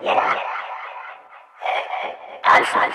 Yeah. I'm fine.